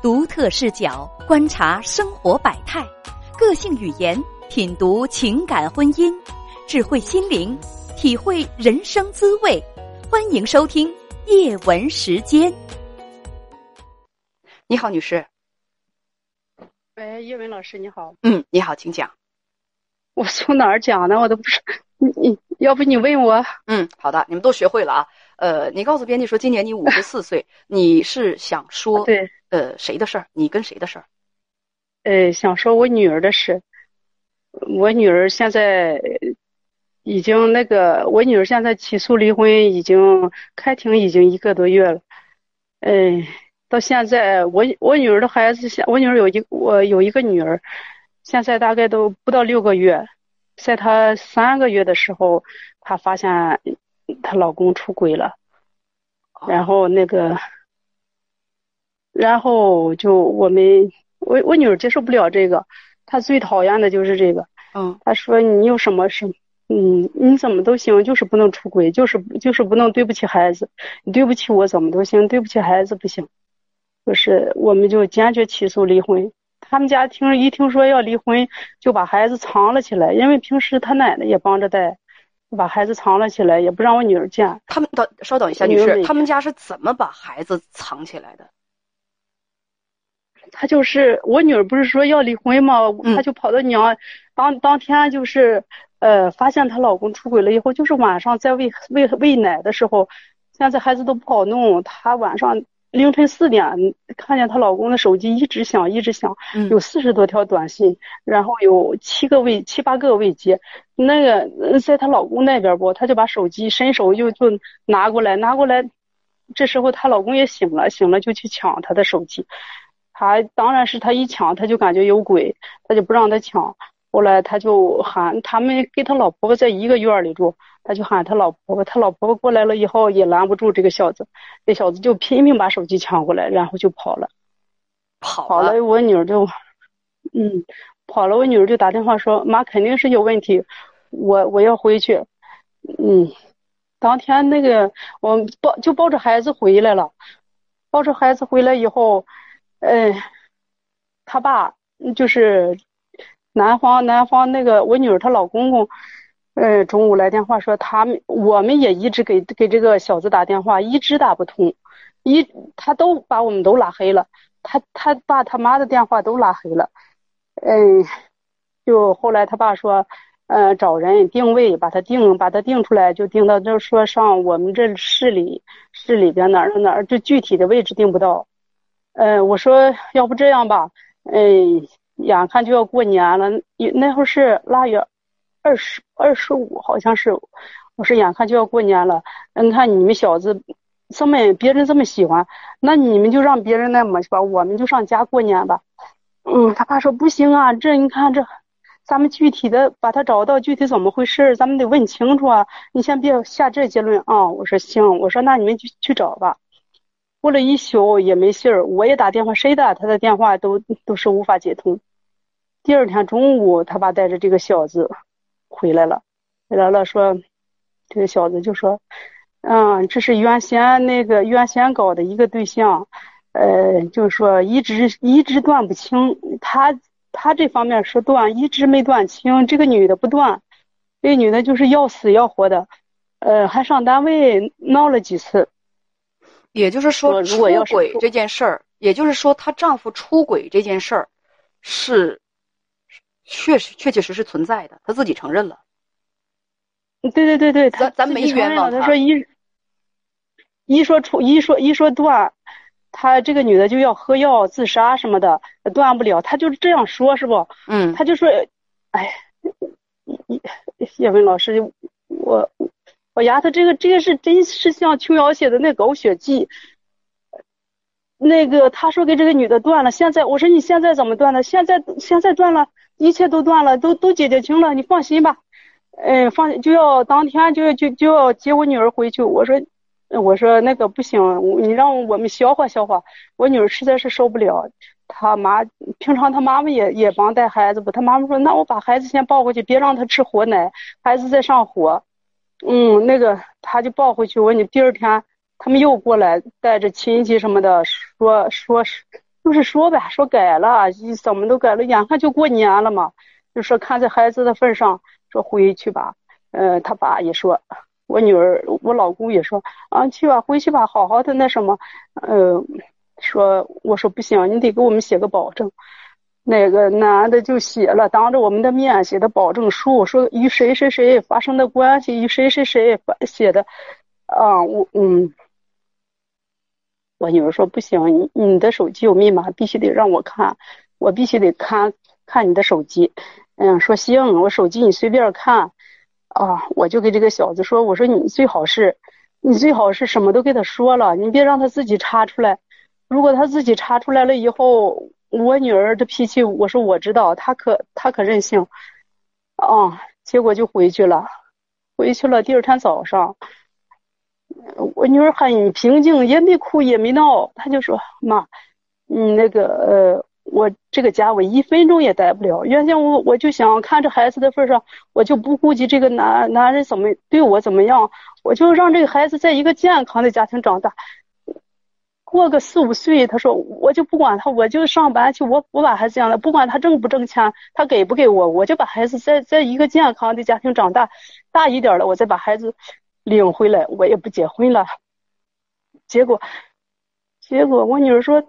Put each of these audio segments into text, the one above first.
独特视角观察生活百态，个性语言品读情感婚姻，智慧心灵体会人生滋味。欢迎收听叶文时间。你好，女士。喂，叶文老师，你好。嗯，你好，请讲。我从哪儿讲呢？我都不是。你你要不你问我？嗯，好的，你们都学会了啊。呃，你告诉编辑说，今年你五十四岁，你是想说对？呃，谁的事儿？你跟谁的事儿？呃，想说我女儿的事。我女儿现在已经那个，我女儿现在起诉离婚，已经开庭已经一个多月了。嗯，到现在我我女儿的孩子，现我女儿有一我有一个女儿，现在大概都不到六个月，在她三个月的时候，她发现。她老公出轨了，然后那个，然后就我们我我女儿接受不了这个，她最讨厌的就是这个。嗯，她说你有什么事，嗯，你怎么都行，就是不能出轨，就是就是不能对不起孩子，你对不起我怎么都行，对不起孩子不行。就是我们就坚决起诉离婚。他们家听一听说要离婚，就把孩子藏了起来，因为平时他奶奶也帮着带。把孩子藏了起来，也不让我女儿见。他们等稍等一下，女士，他们家是怎么把孩子藏起来的？他就是我女儿，不是说要离婚吗？她就跑到娘当当天就是呃，发现她老公出轨了以后，就是晚上在喂喂喂奶的时候，现在孩子都不好弄，她晚上。凌晨四点，看见她老公的手机一直响，一直响，有四十多条短信，然后有七个未七八个未接。那个在她老公那边不，她就把手机伸手就就拿过来，拿过来。这时候她老公也醒了，醒了就去抢她的手机。她当然是她一抢，她就感觉有鬼，她就不让他抢。后来他就喊他们跟他老婆婆在一个院里住，他就喊他老婆婆，他老婆婆过来了以后也拦不住这个小子，这小子就拼命把手机抢过来，然后就跑了。跑了，我女儿就，嗯，跑了，我女儿就打电话说妈肯定是有问题，我我要回去。嗯，当天那个我抱就抱着孩子回来了，抱着孩子回来以后，嗯，他爸就是。南方南方那个我女儿她老公公，嗯，中午来电话说他们我们也一直给给这个小子打电话，一直打不通，一他都把我们都拉黑了，他他爸他妈的电话都拉黑了，嗯，就后来他爸说，嗯，找人定位把他定把他定出来，就定到就说上我们这市里市里边哪儿哪儿，这具体的位置定不到，嗯，我说要不这样吧，嗯。眼看就要过年了，那会儿是腊月二十二十五，好像是。我说眼看就要过年了，你看你们小子这么别人这么喜欢，那你们就让别人那么去吧？我们就上家过年吧。嗯，他爸说不行啊，这你看这，咱们具体的把他找到具体怎么回事，咱们得问清楚啊。你先别下这结论啊。我说行，我说那你们去去找吧。过了一宿也没信儿，我也打电话，谁打他的电话都都是无法接通。第二天中午，他爸带着这个小子回来了，回来了说，这个小子就说，嗯，这是原先那个原先搞的一个对象，呃，就是说一直一直断不清，他他这方面说断，一直没断清，这个女的不断，这女的就是要死要活的，呃，还上单位闹了几次，也就是说出轨这件事儿，也就是说她丈夫出轨这件事儿是。确实，确确实实存在的，他自己承认了。对对对对，咱咱没冤枉他。说一，一说出一说一说断，他这个女的就要喝药自杀什么的，断不了。他就这样说，是不？嗯。他就说，哎，叶文老师，我我丫头，这个这个是真是像琼瑶写的那《狗血记》。那个他说给这个女的断了，现在我说你现在怎么断的？现在现在断了。一切都断了，都都解决清了，你放心吧。嗯，放就要当天就要就就要接我女儿回去。我说，我说那个不行，你让我们消化消化。我女儿实在是受不了，她妈平常她妈妈也也帮带孩子不？她妈妈说，那我把孩子先抱回去，别让她吃活奶，孩子在上火。嗯，那个她就抱回去。我你第二天他们又过来带着亲戚什么的，说说是就是说呗，说改了，怎么都改了，眼看就过年了嘛，就说看在孩子的份上，说回去吧。嗯，他爸也说，我女儿，我老公也说，啊，去吧，回去吧，好好的那什么，嗯，说，我说不行，你得给我们写个保证。那个男的就写了，当着我们的面写的保证书，说与谁谁谁发生的关系，与谁谁谁写的，啊，我嗯，我女儿说不行，你你的手机有密码，必须得让我看，我必须得看看你的手机，嗯，说行，我手机你随便看，啊，我就给这个小子说，我说你最好是，你最好是什么都给他说了，你别让他自己查出来，如果他自己查出来了以后。我女儿的脾气，我说我知道，她可她可任性，啊，结果就回去了，回去了。第二天早上，我女儿很平静，也没哭也没闹，她就说：“妈，嗯，那个呃，我这个家我一分钟也待不了。原先我我就想看着孩子的份上，我就不顾及这个男男人怎么对我怎么样，我就让这个孩子在一个健康的家庭长大。”过个四五岁，他说我就不管他，我就上班去，我我把孩子养了，不管他挣不挣钱，他给不给我，我就把孩子在在一个健康的家庭长大，大一点了，我再把孩子领回来，我也不结婚了。结果，结果我女儿说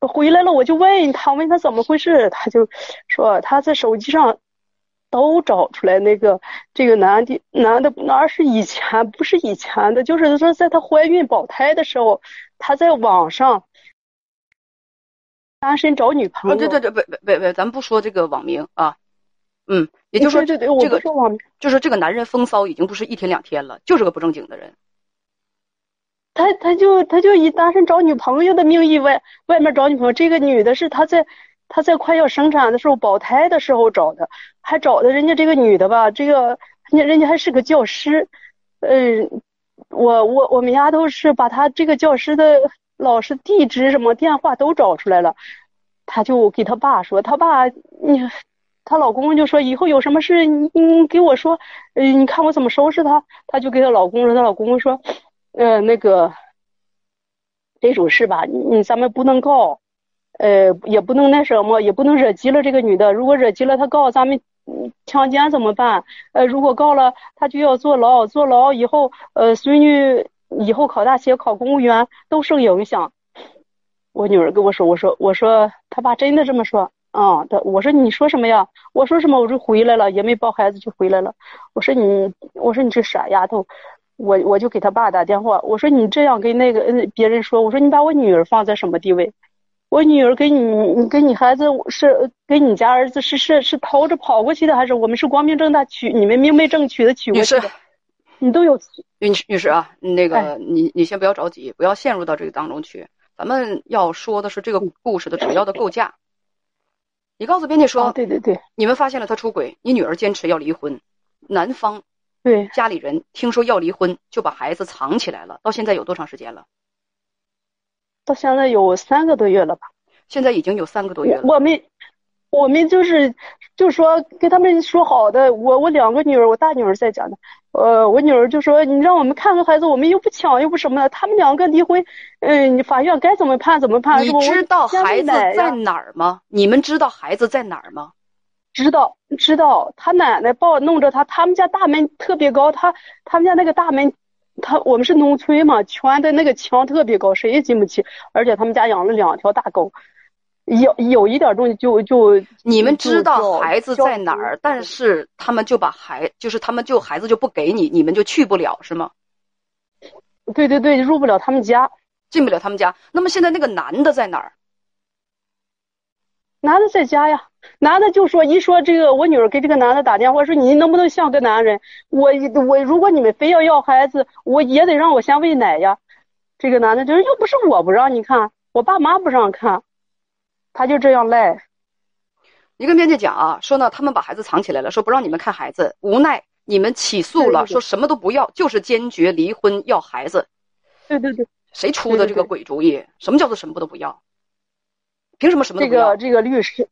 回来了，我就问他，问他怎么回事，他就说他在手机上。都找出来那个这个男的男的那是以前不是以前的，就是说在她怀孕保胎的时候，他在网上单身找女朋友。对对对，不不不不，咱不说这个网名啊，嗯，也就是说对对，这个说，就是这个男人风骚已经不是一天两天了，就是个不正经的人。他他就他就以单身找女朋友的名义外外面找女朋友，这个女的是他在。他在快要生产的时候，保胎的时候找的，还找的人家这个女的吧，这个人家人家还是个教师，嗯，我我我们丫头是把他这个教师的老师地址什么电话都找出来了，他就给他爸说，他爸你，她老公就说以后有什么事你你给我说，嗯，你看我怎么收拾他，他就给她老公说，她老公说，呃那个这种事吧，你咱们不能告。呃，也不能那什么，也不能惹急了这个女的。如果惹急了，她告咱们强奸怎么办？呃，如果告了，她就要坐牢，坐牢以后，呃，孙女以后考大学、考公务员都受影响。我女儿跟我说，我说，我说，他爸真的这么说啊？他我说你说什么呀？我说什么？我就回来了，也没抱孩子就回来了。我说你，我说你这傻丫头，我我就给他爸打电话，我说你这样跟那个别人说，我说你把我女儿放在什么地位？我女儿跟你，你跟你孩子是跟你家儿子是是是偷着跑过去的，还是我们是光明正大娶？你们明媒正娶的娶过去的？你都有女女士啊，那个你你先不要着急，不要陷入到这个当中去。咱们要说的是这个故事的主要的构架。你告诉编辑说，对对对，你们发现了他出轨，你女儿坚持要离婚，男方对家里人听说要离婚，就把孩子藏起来了。到现在有多长时间了？到现在有三个多月了吧？现在已经有三个多月了。我们，我们就是，就说跟他们说好的。我我两个女儿，我大女儿在家呢。呃，我女儿就说你让我们看看孩子，我们又不抢又不什么的。他们两个离婚，嗯，法院该怎么判怎么判。你知道孩子在哪儿吗？你们知道孩子在哪儿吗？知道，知道。他奶奶抱弄着他，他们家大门特别高，他他们家那个大门。他我们是农村嘛，圈的那个墙特别高，谁也进不去。而且他们家养了两条大狗，有有一点东西就就。你们知道孩子在哪儿，但是他们就把孩，就是他们就孩子就不给你，你们就去不了是吗？对对对，入不了他们家，进不了他们家。那么现在那个男的在哪儿？男的在家呀，男的就说一说这个，我女儿给这个男的打电话说，你能不能像个男人？我我如果你们非要要孩子，我也得让我先喂奶呀。这个男的就是又不是我不让你看，我爸妈不让看，他就这样赖。你跟编辑讲啊，说呢他们把孩子藏起来了，说不让你们看孩子，无奈你们起诉了，说什么都不要，就是坚决离婚要孩子。对对对，谁出的这个鬼主意？什么叫做什么都不要？凭什么什么这个这个律师，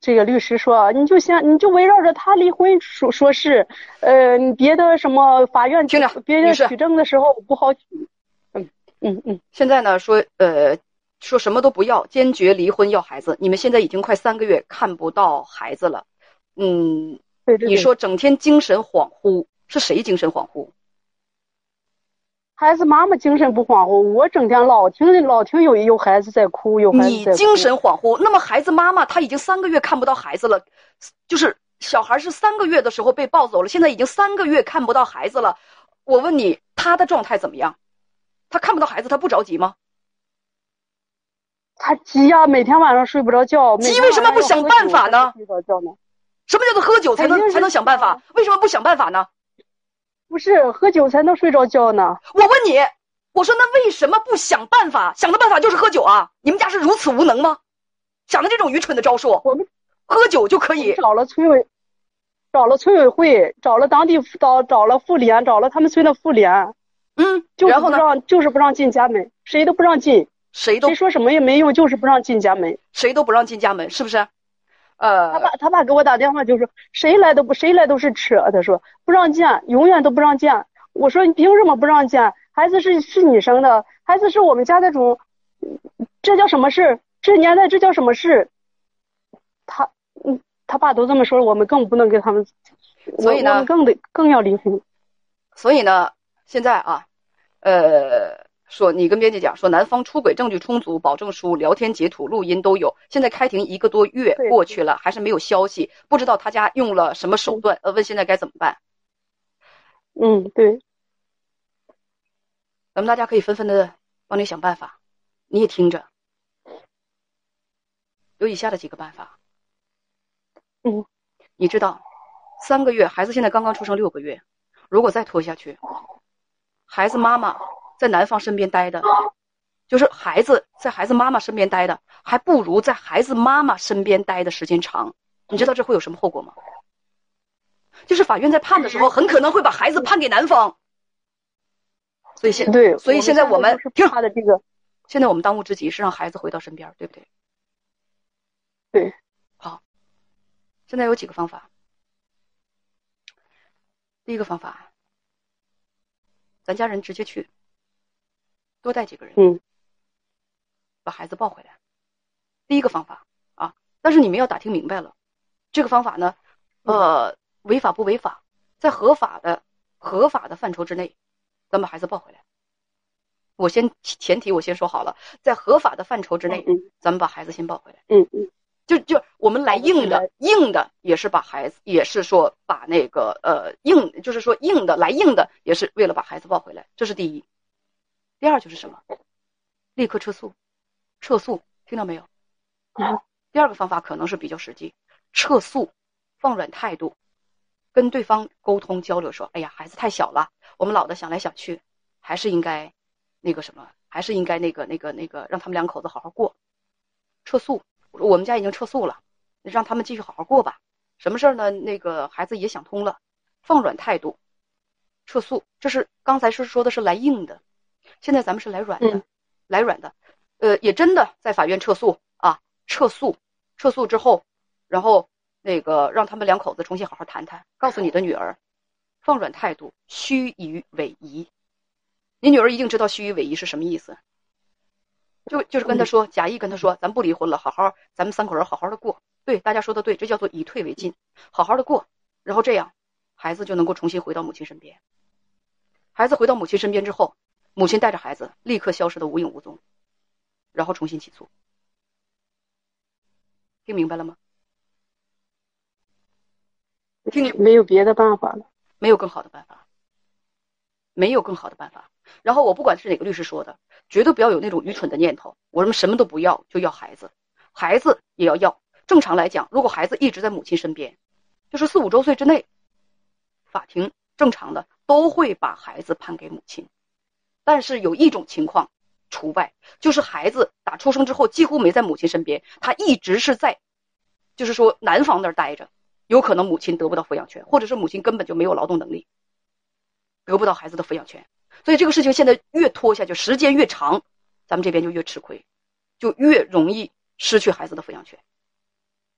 这个律师说，你就先你就围绕着他离婚说说事，呃，你别的什么法院听着，别人取证的时候不好取。嗯嗯嗯。现在呢说，呃，说什么都不要，坚决离婚要孩子。你们现在已经快三个月看不到孩子了，嗯，对对对你说整天精神恍惚，是谁精神恍惚？孩子妈妈精神不恍惚，我整天老听老听有有孩子在哭，有孩子在哭。你精神恍惚，那么孩子妈妈她已经三个月看不到孩子了，就是小孩是三个月的时候被抱走了，现在已经三个月看不到孩子了。我问你，他的状态怎么样？他看不到孩子，他不着急吗？他急呀，每天晚上睡不着觉。急为什么不想办法呢？睡着觉呢？什么叫做喝酒才能才能想办法？为什么不想办法呢？不是喝酒才能睡着觉呢？我问你，我说那为什么不想办法？想的办法就是喝酒啊？你们家是如此无能吗？想的这种愚蠢的招数？我们喝酒就可以？找了村委，找了村委会，找了当地辅导找了妇联，找了他们村的妇联。嗯，就是然后呢？就是不让进家门，谁都不让进，谁都谁说什么也没用，就是不让进家门。谁都不让进家门，是不是？呃，他爸他爸给我打电话就说，谁来都不谁来都是扯，他说不让见，永远都不让见。我说你凭什么不让见？孩子是是你生的，孩子是我们家的种，这叫什么事？这年代这叫什么事？他嗯，他爸都这么说了，我们更不能跟他们，所以呢我们更得更要离婚。所以呢，现在啊，呃，说你跟编辑讲说，男方出轨证据充足，保证书、聊天截图、录音都有。现在开庭一个多月过去了，还是没有消息，不知道他家用了什么手段。呃，问现在该怎么办？嗯，对，咱们大家可以纷纷的帮你想办法，你也听着，有以下的几个办法。嗯，你知道，三个月，孩子现在刚刚出生六个月，如果再拖下去，孩子妈妈在男方身边待的，就是孩子在孩子妈妈身边待的，还不如在孩子妈妈身边待的时间长。你知道这会有什么后果吗？就是法院在判的时候，很可能会把孩子判给男方。所以现对，所以现在我们是听，他的这个，现在我们当务之急是让孩子回到身边，对不对？对，好，现在有几个方法。第一个方法，咱家人直接去，多带几个人，嗯，把孩子抱回来。第一个方法啊，但是你们要打听明白了，这个方法呢，呃，违法不违法，在合法的合法的范畴之内，咱把孩子抱回来。我先前提我先说好了，在合法的范畴之内，嗯咱们把孩子先抱回来。嗯嗯，就就我们来硬的硬的也是把孩子，也是说把那个呃硬，就是说硬的来硬的，也是为了把孩子抱回来，这是第一。第二就是什么？立刻撤诉，撤诉，听到没有？嗯第二个方法可能是比较实际，撤诉，放软态度，跟对方沟通交流，说：“哎呀，孩子太小了，我们老的想来想去，还是应该那个什么，还是应该那个那个那个，让他们两口子好好过。”撤诉，我们家已经撤诉了，让他们继续好好过吧。什么事儿呢？那个孩子也想通了，放软态度，撤诉。这是刚才是说的是来硬的，现在咱们是来软的，嗯来软的。呃，也真的在法院撤诉啊，撤诉，撤诉之后，然后那个让他们两口子重新好好谈谈，告诉你的女儿，放软态度，虚与委蛇。你女儿一定知道虚与委蛇是什么意思。就就是跟他说，假意跟他说，咱不离婚了，好好，咱们三口人好好的过。对，大家说的对，这叫做以退为进，好好的过，然后这样，孩子就能够重新回到母亲身边。孩子回到母亲身边之后，母亲带着孩子立刻消失的无影无踪，然后重新起诉。听明白了吗？听你没有别的办法了。没有更好的办法，没有更好的办法。然后我不管是哪个律师说的，绝对不要有那种愚蠢的念头。我们什么都不要，就要孩子，孩子也要要。正常来讲，如果孩子一直在母亲身边，就是四五周岁之内，法庭正常的都会把孩子判给母亲。但是有一种情况除外，就是孩子打出生之后几乎没在母亲身边，他一直是在，就是说男方那儿待着。有可能母亲得不到抚养权，或者是母亲根本就没有劳动能力，得不到孩子的抚养权。所以这个事情现在越拖下去，时间越长，咱们这边就越吃亏，就越容易失去孩子的抚养权。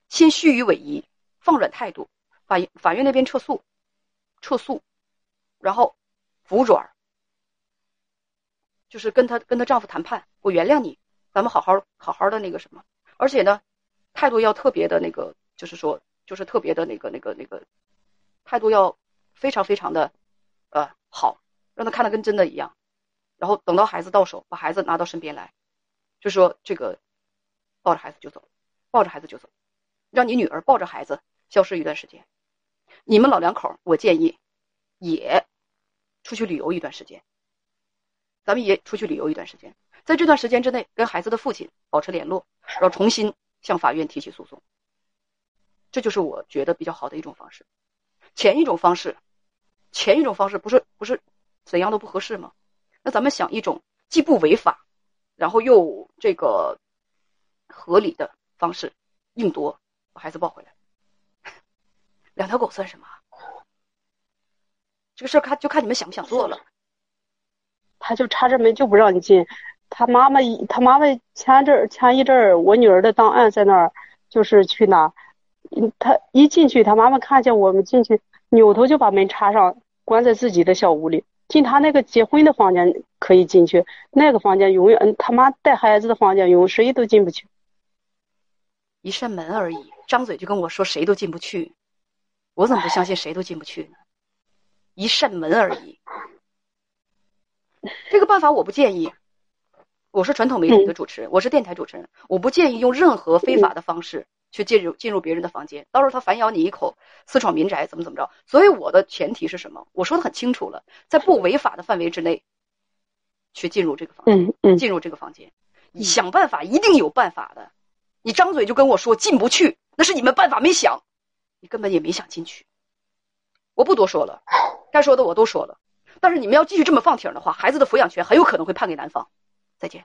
先虚与委蛇，放软态度，法法院那边撤诉，撤诉，然后服软，就是跟她跟她丈夫谈判，我原谅你，咱们好好好好的那个什么，而且呢，态度要特别的那个，就是说，就是特别的那个那个那个，态度要非常非常的呃好，让他看的跟真的一样。然后等到孩子到手，把孩子拿到身边来，就说这个抱着孩子就走，抱着孩子就走，让你女儿抱着孩子消失一段时间。你们老两口，我建议也出去旅游一段时间。咱们也出去旅游一段时间，在这段时间之内，跟孩子的父亲保持联络，然后重新向法院提起诉讼。这就是我觉得比较好的一种方式。前一种方式，前一种方式不是不是怎样都不合适吗？那咱们想一种既不违法，然后又这个合理的方式，硬夺把孩子抱回来。两条狗算什么？这个事儿看就看你们想不想做了。他就插着门就不让你进。他妈妈一他妈妈前阵儿前一阵儿，我女儿的档案在那儿，就是去拿。嗯，他一进去，他妈妈看见我们进去，扭头就把门插上，关在自己的小屋里。进他那个结婚的房间可以进去，那个房间永远他妈带孩子的房间永谁都进不去。一扇门而已，张嘴就跟我说谁都进不去。我怎么不相信谁都进不去呢？一扇门而已，这个办法我不建议。我是传统媒体的主持人，我是电台主持人，我不建议用任何非法的方式去进入进入别人的房间。到时候他反咬你一口，私闯民宅，怎么怎么着？所以我的前提是什么？我说的很清楚了，在不违法的范围之内，去进入这个房间，进入这个房间，想办法，一定有办法的。你张嘴就跟我说进不去，那是你们办法没想。你根本也没想进去，我不多说了，该说的我都说了。但是你们要继续这么放挺的话，孩子的抚养权很有可能会判给男方。再见。